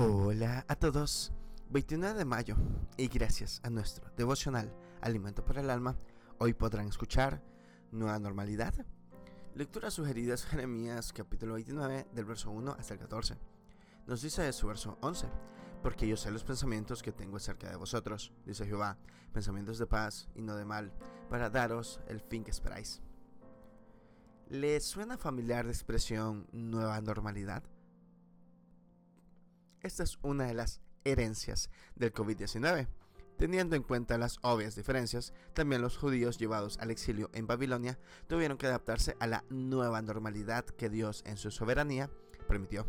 Hola a todos. 29 de mayo y gracias a nuestro devocional Alimento para el Alma, hoy podrán escuchar Nueva Normalidad. Lectura sugerida es Jeremías capítulo 29 del verso 1 hasta el 14. Nos dice su verso 11, porque yo sé los pensamientos que tengo acerca de vosotros, dice Jehová, pensamientos de paz y no de mal, para daros el fin que esperáis. ¿Les suena familiar la expresión nueva normalidad? Esta es una de las herencias del COVID-19. Teniendo en cuenta las obvias diferencias, también los judíos llevados al exilio en Babilonia tuvieron que adaptarse a la nueva normalidad que Dios en su soberanía permitió.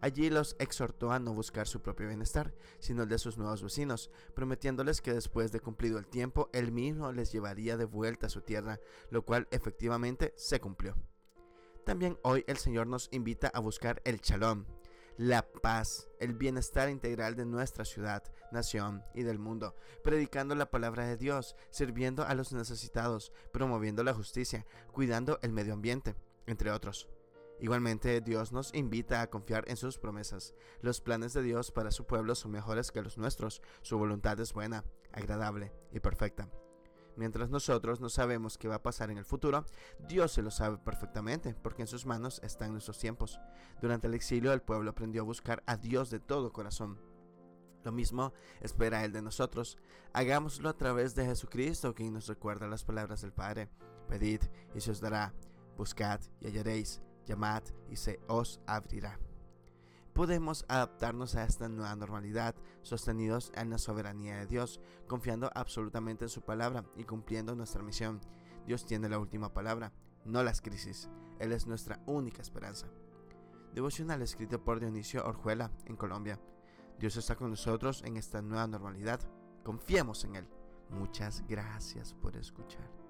Allí los exhortó a no buscar su propio bienestar, sino el de sus nuevos vecinos, prometiéndoles que después de cumplido el tiempo, él mismo les llevaría de vuelta a su tierra, lo cual efectivamente se cumplió. También hoy el Señor nos invita a buscar el shalom, la paz, el bienestar integral de nuestra ciudad, nación y del mundo, predicando la palabra de Dios, sirviendo a los necesitados, promoviendo la justicia, cuidando el medio ambiente, entre otros. Igualmente, Dios nos invita a confiar en sus promesas. Los planes de Dios para su pueblo son mejores que los nuestros. Su voluntad es buena, agradable y perfecta. Mientras nosotros no sabemos qué va a pasar en el futuro, Dios se lo sabe perfectamente, porque en sus manos están nuestros tiempos. Durante el exilio el pueblo aprendió a buscar a Dios de todo corazón. Lo mismo espera Él de nosotros. Hagámoslo a través de Jesucristo, quien nos recuerda las palabras del Padre. Pedid y se os dará. Buscad y hallaréis. Llamad y se os abrirá podemos adaptarnos a esta nueva normalidad, sostenidos en la soberanía de Dios, confiando absolutamente en su palabra y cumpliendo nuestra misión. Dios tiene la última palabra, no las crisis. Él es nuestra única esperanza. Devocional escrito por Dionisio Orjuela en Colombia. Dios está con nosotros en esta nueva normalidad. Confiemos en Él. Muchas gracias por escuchar.